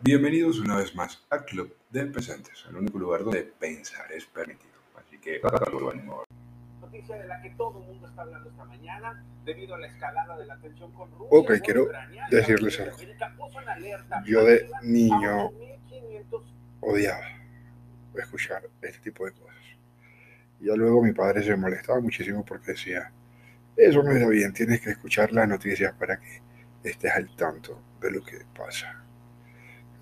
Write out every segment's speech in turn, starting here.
Bienvenidos una vez más al Club de Pensantes, el único lugar donde pensar es permitido. Así que, noticia de la que todo el mundo está hablando esta mañana debido a la escalada de la tensión con Rusia. Ok, quiero decirles algo. Yo de niño odiaba escuchar este tipo de cosas. Y ya luego mi padre se molestaba muchísimo porque decía, eso no está bien, tienes que escuchar las noticias para que estés al tanto de lo que pasa.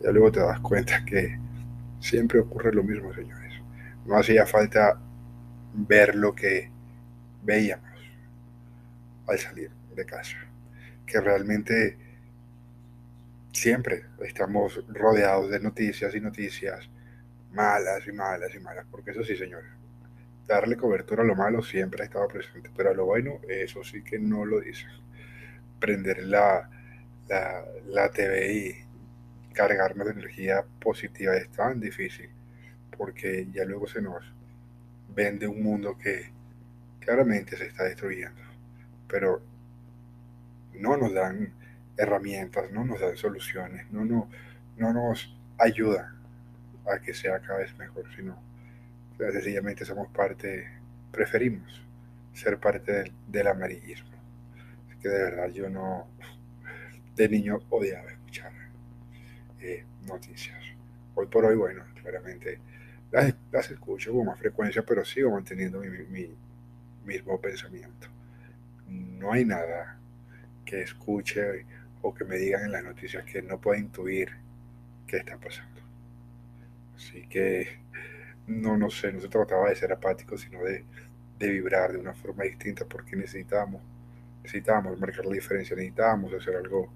Ya luego te das cuenta que siempre ocurre lo mismo, señores. No hacía falta ver lo que veíamos al salir de casa. Que realmente siempre estamos rodeados de noticias y noticias malas y malas y malas. Porque eso sí, señores, darle cobertura a lo malo siempre ha estado presente. Pero a lo bueno, eso sí que no lo dicen. Prender la, la, la TV cargarnos de energía positiva es tan difícil porque ya luego se nos vende un mundo que claramente se está destruyendo, pero no nos dan herramientas, no nos dan soluciones, no, no, no nos ayuda a que sea cada vez mejor, sino sencillamente somos parte, preferimos ser parte del, del amarillismo. Así que de verdad yo no, de niño odiaba noticias. Hoy por hoy, bueno, claramente las, las, escucho con más frecuencia, pero sigo manteniendo mi, mi, mismo pensamiento. No hay nada que escuche o que me digan en las noticias que no pueda intuir qué está pasando. Así que no, no sé, no se trataba de ser apático, sino de, de vibrar de una forma distinta porque necesitábamos, necesitábamos marcar la diferencia, necesitábamos hacer algo,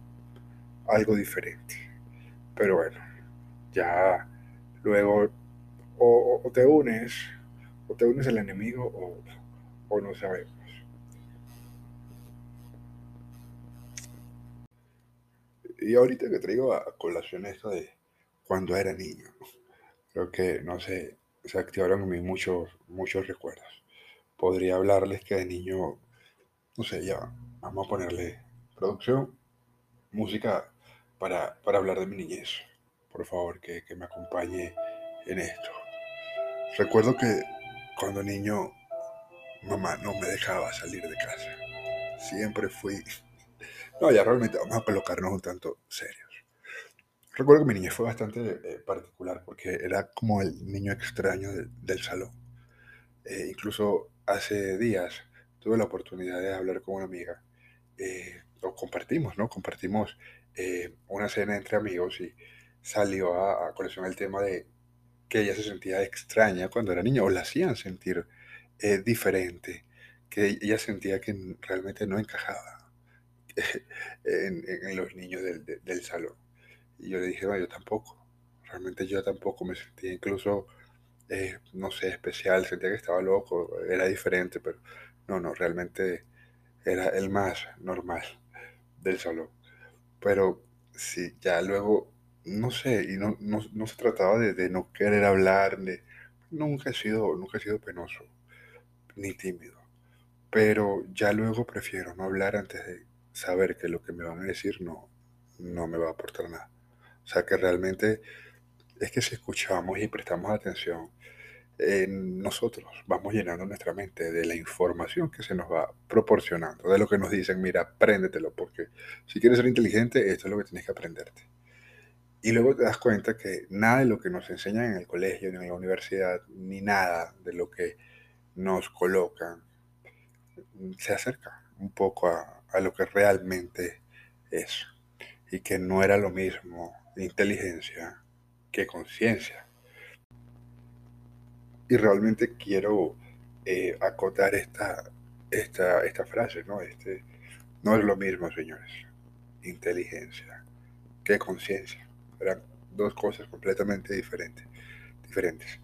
algo diferente. Pero bueno, ya luego o, te unes, o te unes al enemigo o, no sabemos. Y ahorita que traigo a colación esto de cuando era niño, creo que, no sé, se activaron en mí muchos, muchos recuerdos. Podría hablarles que de niño, no sé, ya, vamos a ponerle producción, música para, para hablar de mi niñez. Por favor, que, que me acompañe en esto. Recuerdo que cuando niño mamá no me dejaba salir de casa. Siempre fui... No, ya realmente vamos a colocarnos un tanto serios. Recuerdo que mi niñez fue bastante eh, particular porque era como el niño extraño del salón. Eh, incluso hace días tuve la oportunidad de hablar con una amiga. Eh, o compartimos, ¿no? Compartimos eh, una cena entre amigos y salió a, a colación el tema de que ella se sentía extraña cuando era niña o la hacían sentir eh, diferente, que ella sentía que realmente no encajaba en, en los niños del, del, salón. Y yo le dije, no, yo tampoco, realmente yo tampoco me sentía incluso, eh, no sé, especial, sentía que estaba loco, era diferente, pero no, no, realmente era el más normal del salón. Pero sí, ya luego, no sé, y no, no, no se trataba de, no querer hablar, de, nunca he sido, nunca he sido penoso, ni tímido. Pero ya luego prefiero no hablar antes de saber que lo que me van a decir no, no me va a aportar nada. O sea que realmente es que si escuchamos y prestamos atención, eh, nosotros vamos llenando nuestra mente de la información que se nos va proporcionando, de lo que nos dicen, mira, apréndetelo, porque si quieres ser inteligente, esto es lo que tienes que aprenderte. Y luego te das cuenta que nada de lo que nos enseñan en el colegio, ni en la universidad, ni nada de lo que nos colocan, se acerca un poco a, a lo que realmente es. Y que no era lo mismo inteligencia que conciencia y realmente quiero eh, acotar esta, esta, esta frase, ¿no? Este, no es lo mismo, señores, inteligencia que conciencia. Eran dos cosas completamente diferentes, diferentes.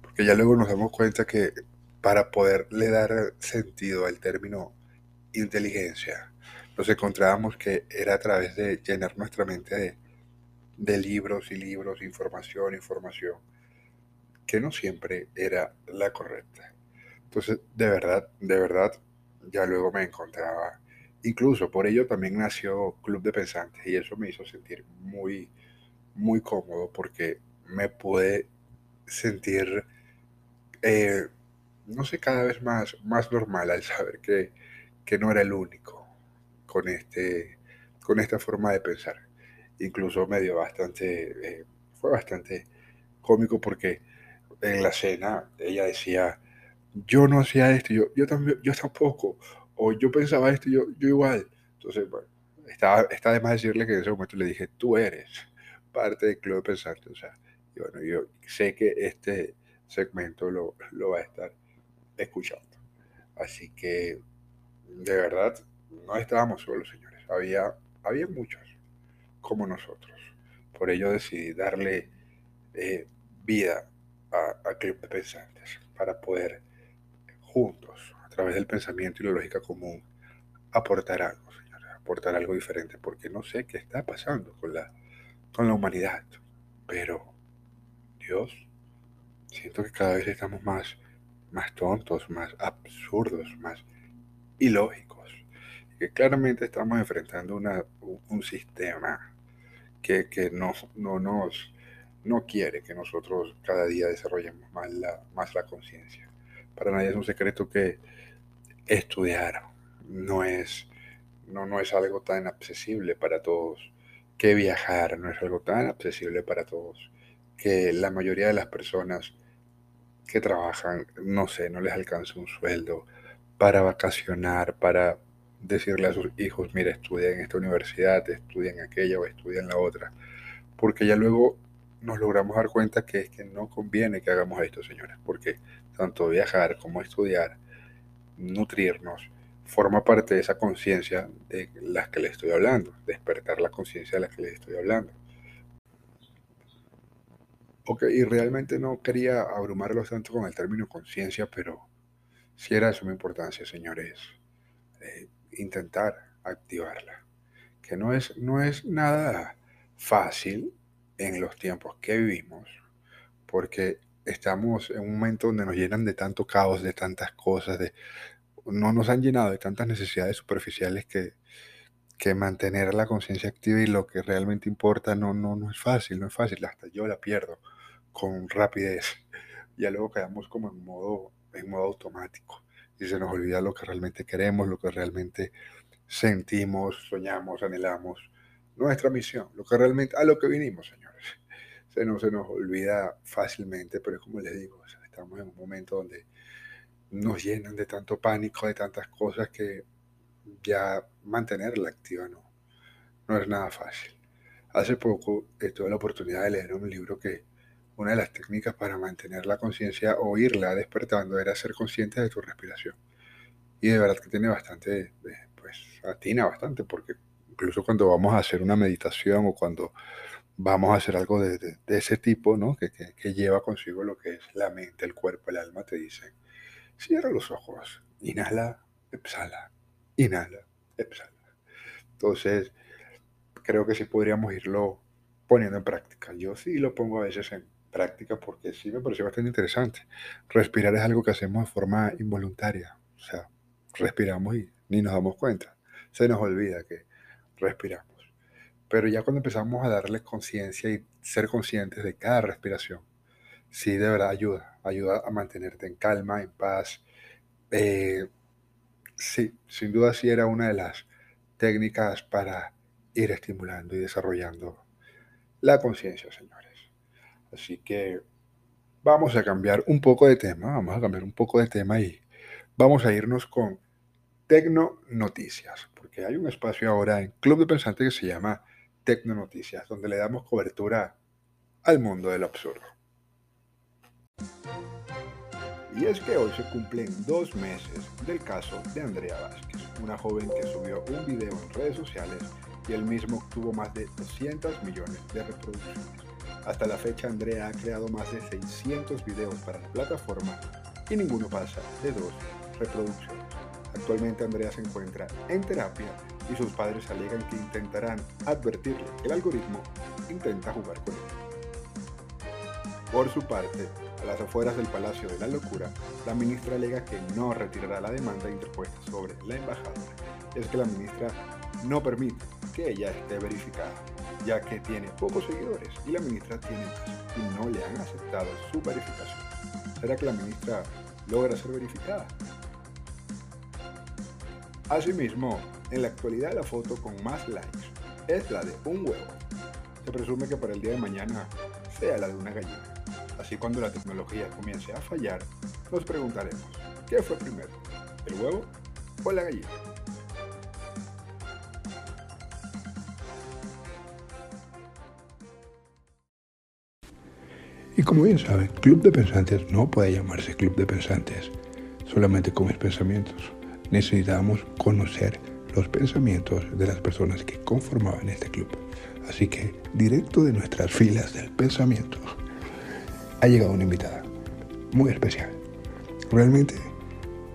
Porque ya luego nos damos cuenta que para poderle dar sentido al término inteligencia, nos encontrábamos que era a través de llenar nuestra mente de, de libros y libros, información, información que no siempre era la correcta. Entonces, de verdad, de verdad, ya luego me encontraba. Incluso por ello también nació Club de Pensantes y eso me hizo sentir muy, muy cómodo porque me pude sentir, eh, no sé, cada vez más, más normal al saber que, que no era el único con, este, con esta forma de pensar. Incluso me dio bastante, eh, fue bastante cómico porque en la cena ella decía, yo no hacía esto, yo, yo, también, yo tampoco, o yo pensaba esto, yo, yo igual. Entonces, bueno, estaba, está de más decirle que en ese momento le dije, tú eres parte del Club de Pensantes. O sea, y bueno, yo sé que este segmento lo, lo va a estar escuchando. Así que, de verdad, no estábamos solos, señores. Había, había muchos como nosotros. Por ello decidí darle eh, vida a, a de Pensantes para poder juntos, a través del pensamiento y la lógica común, aportar algo, señores, aportar algo diferente, porque no sé qué está pasando con la, con la humanidad, pero Dios, siento que cada vez estamos más, más tontos, más absurdos, más ilógicos, y que claramente estamos enfrentando una, un sistema que, que no, no nos no quiere que nosotros cada día desarrollemos más la, más la conciencia. Para nadie es un secreto que estudiar no es, no, no es algo tan accesible para todos, que viajar no es algo tan accesible para todos, que la mayoría de las personas que trabajan, no sé, no les alcanza un sueldo para vacacionar, para decirle a sus hijos, mira, estudia en esta universidad, estudia en aquella o estudia en la otra, porque ya luego nos logramos dar cuenta que es que no conviene que hagamos esto, señores, porque tanto viajar como estudiar, nutrirnos, forma parte de esa conciencia de las que les estoy hablando, despertar la conciencia de las que les estoy hablando. Ok, y realmente no quería abrumarlos tanto con el término conciencia, pero si era de suma importancia, señores, eh, intentar activarla. Que no es, no es nada fácil en los tiempos que vivimos, porque estamos en un momento donde nos llenan de tanto caos, de tantas cosas, de, no nos han llenado de tantas necesidades superficiales que, que mantener la conciencia activa y lo que realmente importa no, no, no es fácil, no es fácil, hasta yo la pierdo con rapidez. Ya luego quedamos como en modo, en modo automático y se nos olvida lo que realmente queremos, lo que realmente sentimos, soñamos, anhelamos, nuestra misión, lo que realmente, a lo que vinimos, señores. Se nos, se nos olvida fácilmente, pero como les digo, estamos en un momento donde nos llenan de tanto pánico, de tantas cosas que ya mantenerla activa no, no es nada fácil. Hace poco tuve la oportunidad de leer un libro que una de las técnicas para mantener la conciencia o irla despertando era ser consciente de tu respiración. Y de verdad que tiene bastante, eh, pues atina bastante, porque incluso cuando vamos a hacer una meditación o cuando vamos a hacer algo de, ese tipo, ¿no? Que, que, lleva consigo lo que es la mente, el cuerpo, el alma, te dicen, cierra los ojos, inhala, exhala, inhala, exhala. Entonces, creo que sí podríamos irlo poniendo en práctica. Yo sí lo pongo a veces en práctica porque sí me pareció bastante interesante. Respirar es algo que hacemos de forma involuntaria. O sea, respiramos y ni nos damos cuenta. Se nos olvida que respiramos. Pero ya cuando empezamos a darle conciencia y ser conscientes de cada respiración, sí de verdad ayuda, ayuda a mantenerte en calma, en paz. Eh, sí, sin duda sí era una de las técnicas para ir estimulando y desarrollando la conciencia, señores. Así que vamos a cambiar un poco de tema, vamos a cambiar un poco de tema y vamos a irnos con Tecno Noticias, porque hay un espacio ahora en Club de Pensantes que se llama Tecno Noticias, donde le damos cobertura al mundo del absurdo. Y es que hoy se cumplen dos meses del caso de Andrea Vázquez, una joven que subió un video en redes sociales y el mismo tuvo más de 200 millones de reproducciones. Hasta la fecha Andrea ha creado más de 600 videos para la plataforma y ninguno pasa de dos reproducciones. Actualmente Andrea se encuentra en terapia y sus padres alegan que intentarán advertirle que el algoritmo intenta jugar con él. Por su parte, a las afueras del Palacio de la Locura, la ministra alega que no retirará la demanda interpuesta sobre la embajada. Es que la ministra no permite que ella esté verificada. ya que tiene pocos seguidores y la ministra tiene más y no le han aceptado su verificación. ¿Será que la ministra logra ser verificada? Asimismo, en la actualidad la foto con más likes es la de un huevo. Se presume que para el día de mañana sea la de una gallina. Así cuando la tecnología comience a fallar, nos preguntaremos, ¿qué fue primero? ¿El huevo o la gallina? Y como bien saben, Club de Pensantes no puede llamarse Club de Pensantes solamente con mis pensamientos. Necesitamos conocer los pensamientos de las personas que conformaban este club. Así que, directo de nuestras filas del pensamiento, ha llegado una invitada muy especial, realmente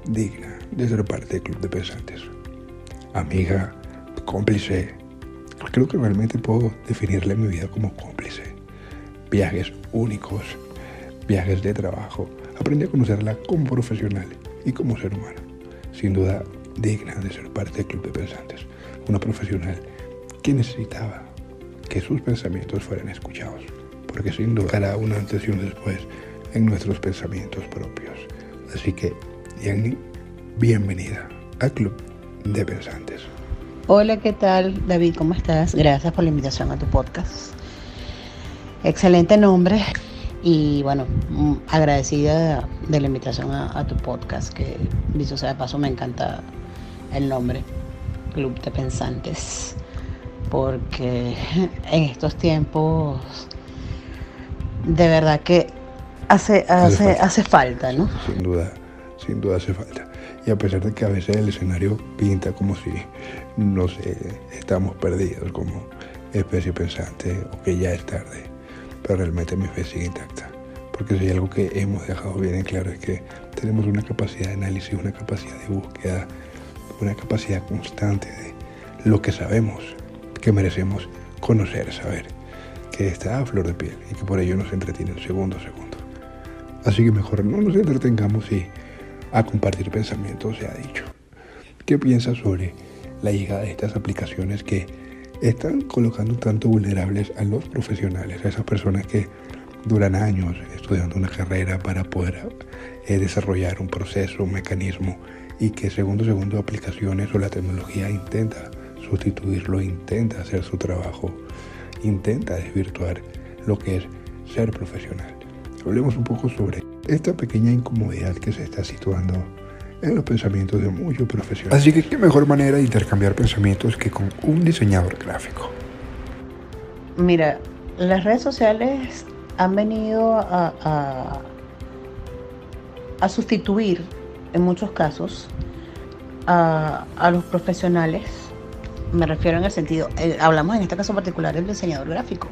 digna de ser parte del club de pensantes. Amiga, cómplice, creo que realmente puedo definirle mi vida como cómplice. Viajes únicos, viajes de trabajo. Aprendí a conocerla como profesional y como ser humano. Sin duda, digna de ser parte del club de pensantes. Una profesional que necesitaba que sus pensamientos fueran escuchados. Porque sin duda hará un antes y un después en nuestros pensamientos propios. Así que, Yanni, bienvenida al Club de Pensantes. Hola, ¿qué tal David? ¿Cómo estás? Gracias por la invitación a tu podcast. Excelente nombre y bueno, mm, agradecida de la invitación a, tu podcast, que visto sea de paso me encanta el nombre, Club de Pensantes, porque en estos tiempos de verdad que hace, hace, hace, falta. ¿no? Sin duda, sin duda hace falta. Y a pesar de que a veces el escenario pinta como si, no sé, estamos perdidos como especie pensante o que ya es tarde, realmente mi fe sigue intacta. Porque si hay algo que hemos dejado bien en claro es que tenemos una capacidad de análisis, una capacidad de búsqueda, una capacidad constante de lo que sabemos, que merecemos conocer, saber, que está a flor de piel y que por ello nos entretiene segundo a segundo. Así que mejor no nos entretengamos y a compartir pensamientos se ha dicho. ¿Qué piensas sobre la llegada de estas aplicaciones que están colocando tanto vulnerables a los profesionales, a esas personas que duran años estudiando una carrera para poder eh, desarrollar un proceso, un mecanismo y que segundo segundo aplicaciones o la tecnología intenta sustituirlo, intenta hacer su trabajo, intenta desvirtuar lo que es ser profesional. Hablemos un poco sobre esta pequeña incomodidad que se está situando en los pensamientos de muchos profesionales. Así que qué mejor manera de intercambiar pensamientos que con un diseñador gráfico. Mira, las redes sociales han venido a, a, a sustituir en muchos casos a, los profesionales, me refiero en el sentido, eh, hablamos en este caso particular del diseñador gráfico,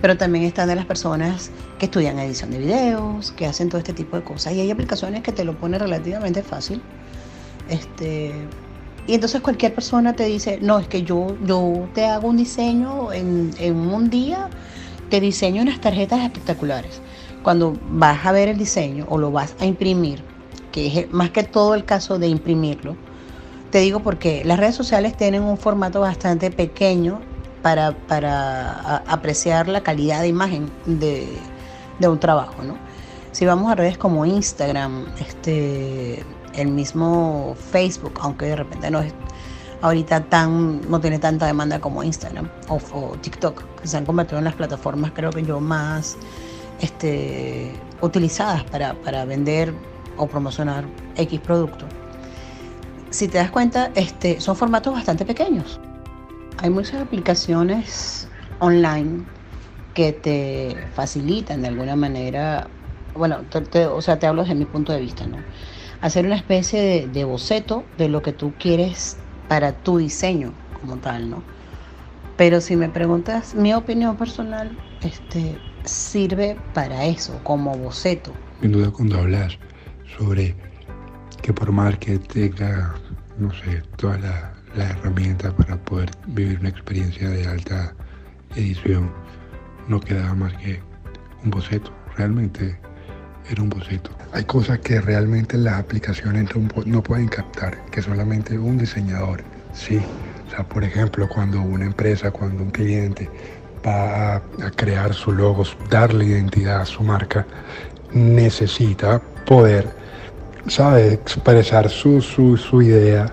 pero también están de las personas que estudian edición de videos, que hacen todo este tipo de cosas. Y hay aplicaciones que te lo ponen relativamente fácil. Este, y entonces cualquier persona te dice, no, es que yo, yo te hago un diseño en, en un día, te diseño unas tarjetas espectaculares. Cuando vas a ver el diseño o lo vas a imprimir, que es más que todo el caso de imprimirlo. Te digo porque las redes sociales tienen un formato bastante pequeño para, para apreciar la calidad de imagen de, un trabajo, ¿no? Si vamos a redes como Instagram, este, el mismo Facebook, aunque de repente no es ahorita tan, no tiene tanta demanda como Instagram o, TikTok, que se han convertido en las plataformas creo que yo más este, utilizadas para, para vender o promocionar X producto. Si te das cuenta, este, son formatos bastante pequeños. Hay muchas aplicaciones online que te facilitan de alguna manera, bueno, o sea, te hablo desde mi punto de vista, ¿no? Hacer una especie de, de boceto de lo que tú quieres para tu diseño como tal, ¿no? Pero si me preguntas mi opinión personal, este, sirve para eso, como boceto. Sin duda cuando hablas sobre que por más que tenga, no sé, toda la, herramienta para poder vivir una experiencia de alta edición, no quedaba más que un boceto. Realmente era un boceto. Hay cosas que realmente las aplicaciones no pueden captar, que solamente un diseñador, sí. Por ejemplo, cuando una empresa, cuando un cliente va a, crear su logo, darle identidad a su marca, necesita poder, ¿sabe? Expresar su, su, idea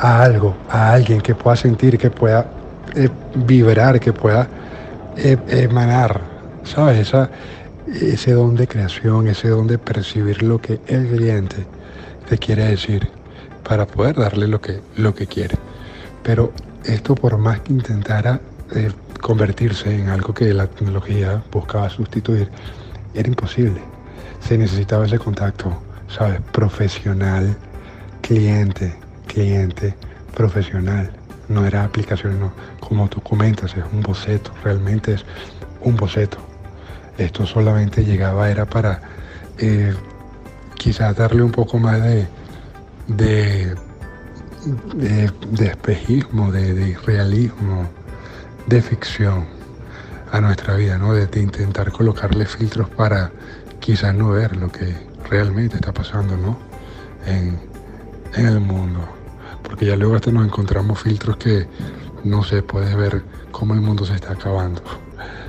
a algo, a alguien que pueda sentir, que pueda eh, vibrar, que pueda eh, emanar, ¿sabes? Esa, ese don de creación, ese don de percibir lo que el cliente te quiere decir para poder darle lo que, lo que quiere. Pero esto por más que intentara eh, convertirse en algo que la tecnología buscaba sustituir, era imposible. Se necesitaba ese contacto, ¿sabes? Profesional, cliente, cliente, profesional. No era aplicación, no. Como tú comentas, es un boceto, realmente es un boceto. Esto solamente llegaba, era para eh, quizás darle un poco más de, de, de, espejismo, de, de realismo, de ficción a nuestra vida, ¿no? De, intentar colocarle filtros para quizás no ver lo que realmente está pasando, ¿no? En el mundo. Porque ya luego hasta nos encontramos filtros que no se puede ver cómo el mundo se está acabando.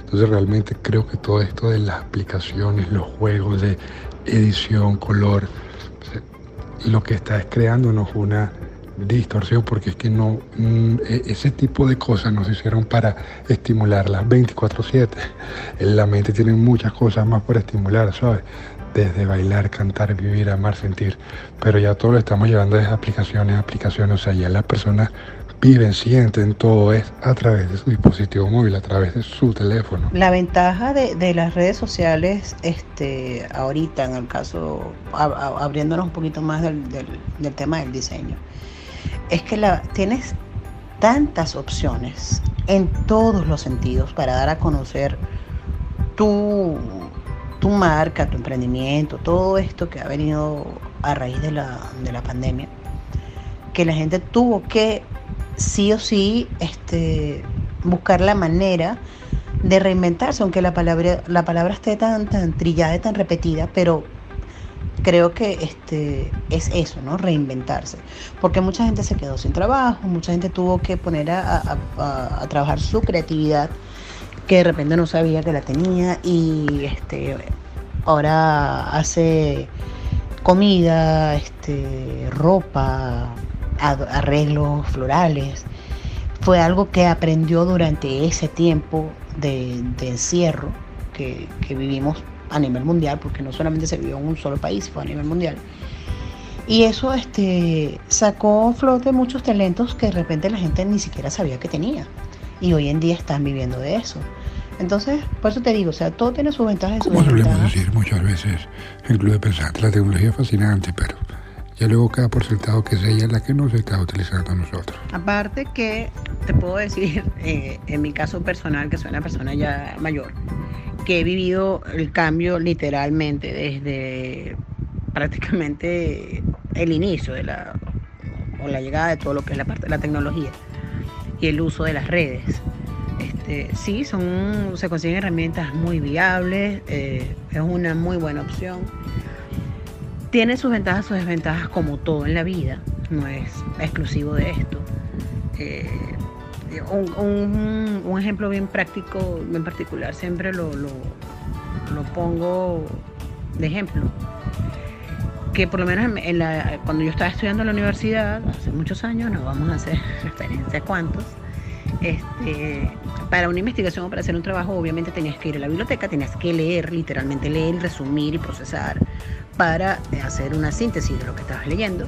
Entonces realmente creo que todo esto de las aplicaciones, los juegos de edición, color, lo que está es creándonos una distorsión porque es que no mm, e, ese tipo de cosas nos hicieron para estimularla 24/7 la mente tiene muchas cosas más para estimular sabes desde bailar cantar vivir amar sentir. Pero ya todo lo estamos llevando a aplicaciones aplicaciones. O sea ya las personas viven sienten todo es a través de su dispositivo móvil a través de su teléfono. La ventaja de, las redes sociales este ahorita en el caso abriéndonos un poquito más del, tema del diseño es que tienes tantas opciones en todos los sentidos para dar a conocer tu, tu marca, tu emprendimiento, todo esto que ha venido a raíz de la, de la pandemia, que la gente tuvo que sí o sí este, buscar la manera de reinventarse, aunque la palabra, la palabra esté tan, tan trillada y tan repetida, pero creo que este, es eso, ¿no? Reinventarse. Porque mucha gente se quedó sin trabajo, mucha gente tuvo que poner a, trabajar su creatividad que de repente no sabía que la tenía y este, ahora hace comida, este, ropa, arreglos florales. Fue algo que aprendió durante ese tiempo de, encierro que, que vivimos a nivel mundial, porque no solamente se vivió en un solo país, fue a nivel mundial. Y eso este, sacó flote muchos talentos que de repente la gente ni siquiera sabía que tenía. Y hoy en día están viviendo de eso. Entonces, por eso te digo, o sea, todo tiene sus ventajas y sus Como solemos decir muchas veces en Club de Pensante, la tecnología es fascinante, pero ya luego queda por sentado que es ella la que nos está utilizando a nosotros. Aparte que te puedo decir, eh, en mi caso personal, que soy una persona ya mayor, que he vivido el cambio literalmente desde prácticamente el inicio de la o la llegada de todo lo que es la parte de la tecnología y el uso de las redes. Este, sí, son, se consiguen herramientas muy viables, eh, es una muy buena opción. Tiene sus ventajas, sus desventajas como todo en la vida, no es exclusivo de esto. Eh, un, ejemplo bien práctico, en particular, siempre lo, lo, pongo de ejemplo. Que por lo menos cuando yo estaba estudiando en la universidad, hace muchos años, no vamos a hacer referencia a cuántos, este, para una investigación o para hacer un trabajo, obviamente tenías que ir a la biblioteca, tenías que leer, literalmente leer, resumir y procesar para hacer una síntesis de lo que estabas leyendo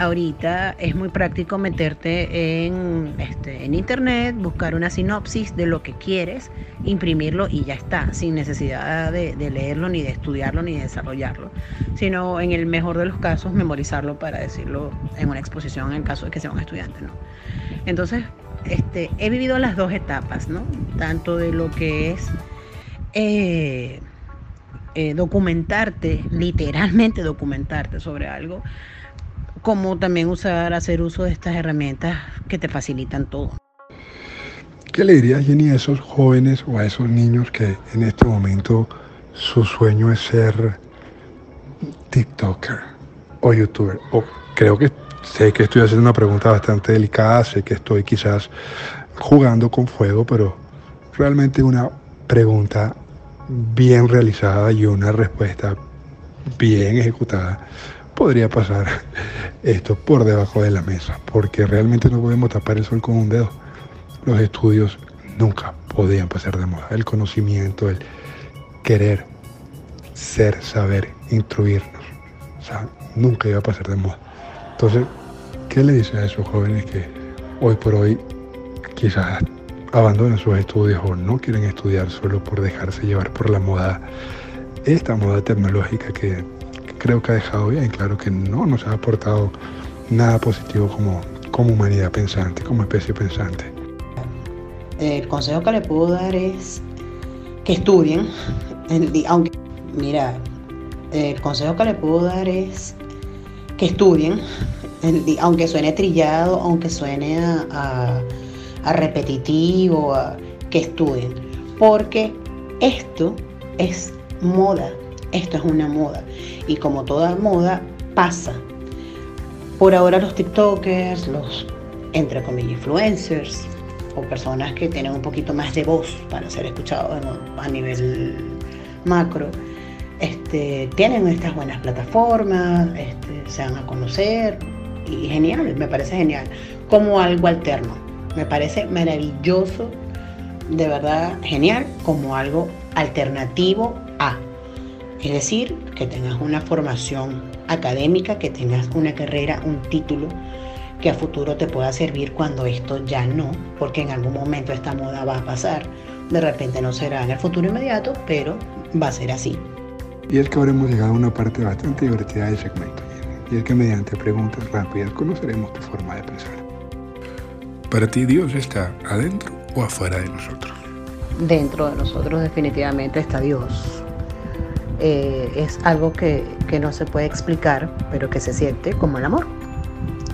ahorita es muy práctico meterte en, este, en internet, buscar una sinopsis de lo que quieres, imprimirlo y ya está, sin necesidad de, leerlo, ni de estudiarlo, ni de desarrollarlo, sino en el mejor de los casos memorizarlo para decirlo en una exposición en caso de que sea un estudiante. ¿no? Entonces, este, he vivido las dos etapas, ¿no? tanto de lo que es... Eh, eh, documentarte, literalmente documentarte sobre algo, como también usar, hacer uso de estas herramientas que te facilitan todo. ¿Qué le dirías, Jenny, a esos jóvenes o a esos niños que en este momento su sueño es ser TikToker o YouTuber? O creo que sé que estoy haciendo una pregunta bastante delicada, sé que estoy quizás jugando con fuego, pero realmente una pregunta bien realizada y una respuesta bien ejecutada, podría pasar esto por debajo de la mesa, porque realmente no podemos tapar el sol con un dedo. Los estudios nunca podían pasar de moda. El conocimiento, el querer, ser, saber, instruirnos, o sea, nunca iba a pasar de moda. Entonces, ¿qué le dice a esos jóvenes que hoy por hoy quizás abandonan sus estudios o no quieren estudiar solo por dejarse llevar por la moda, esta moda tecnológica que creo que ha dejado bien claro que no nos ha aportado nada positivo como, como humanidad pensante, como especie pensante. El consejo que le puedo dar es que estudien, aunque, mira, el consejo que le puedo dar es que estudien, aunque suene trillado, aunque suene a repetitivo, que estudien, porque esto es moda, esto es una moda y como toda moda pasa. Por ahora los TikTokers, los entre comillas influencers o personas que tienen un poquito más de voz para ser escuchados a nivel macro, este, tienen estas buenas plataformas, este, se van a conocer y genial, me parece genial, como algo alterno. Me parece maravilloso, de verdad genial, como algo alternativo. Es decir, que tengas una formación académica, que tengas una carrera, un título que a futuro te pueda servir cuando esto ya no, porque en algún momento esta moda va a pasar. De repente no será en el futuro inmediato, pero va a ser así. Y es que ahora hemos llegado a una parte bastante divertida del segmento, y es que mediante preguntas rápidas conoceremos tu forma de pensar. ¿Para ti Dios está adentro o afuera de nosotros? Dentro de nosotros definitivamente está Dios. Eh, es algo que, no se puede explicar, pero que se siente como el amor.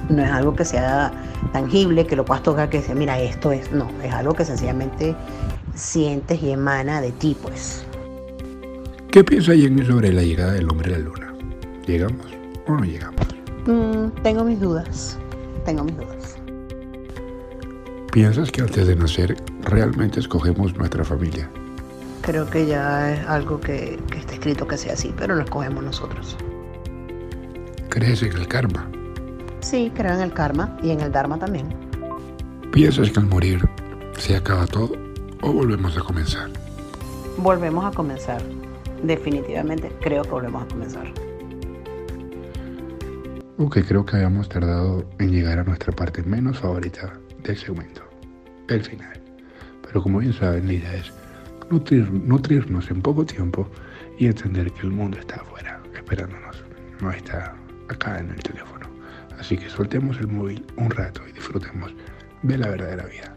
No es algo que sea tangible, que lo puedas tocar, que sea, mira, esto es. No, es algo que sencillamente sientes y emana de ti, pues. ¿Qué piensa Jenny sobre la llegada del hombre a la luna? ¿Llegamos o no llegamos? Mm, tengo mis dudas. Tengo mis dudas. ¿Piensas que antes de nacer realmente escogemos nuestra familia? Creo que ya es algo que, está escrito que sea así, pero lo escogemos nosotros. ¿Crees en el karma? Sí, creo en el karma y en el dharma también. ¿Piensas que al morir se acaba todo o volvemos a comenzar? Volvemos a comenzar. Definitivamente creo que volvemos a comenzar. Ok, creo que habíamos tardado en llegar a nuestra parte menos favorita del segmento el final. Pero como bien saben, la idea es nutrirnos en poco tiempo y entender que el mundo está afuera, esperándonos, no está acá en el teléfono. Así que soltemos el móvil un rato y disfrutemos de la verdadera vida.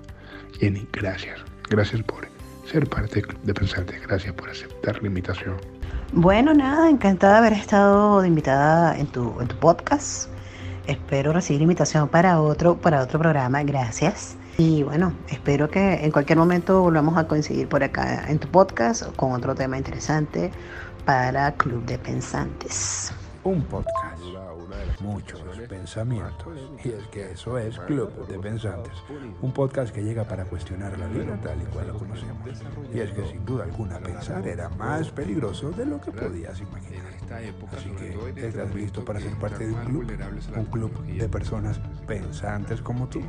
Jenny, gracias. Gracias por ser parte de Pensante. Gracias por aceptar la invitación. Bueno, nada, encantada de haber estado de invitada en tu, en tu podcast. Espero recibir invitación para otro, para otro programa. Gracias. Y bueno, espero que en cualquier momento volvamos a coincidir por acá en tu podcast con otro tema interesante para Club de Pensantes. Un podcast, muchos pensamientos. Y es que eso es Club de Pensantes, un podcast que llega para cuestionar la vida tal y cual la conocemos. Y es que sin duda alguna pensar era más peligroso de lo que podías imaginar. Así que estás listo para ser parte de un club, un club de personas pensantes como tú.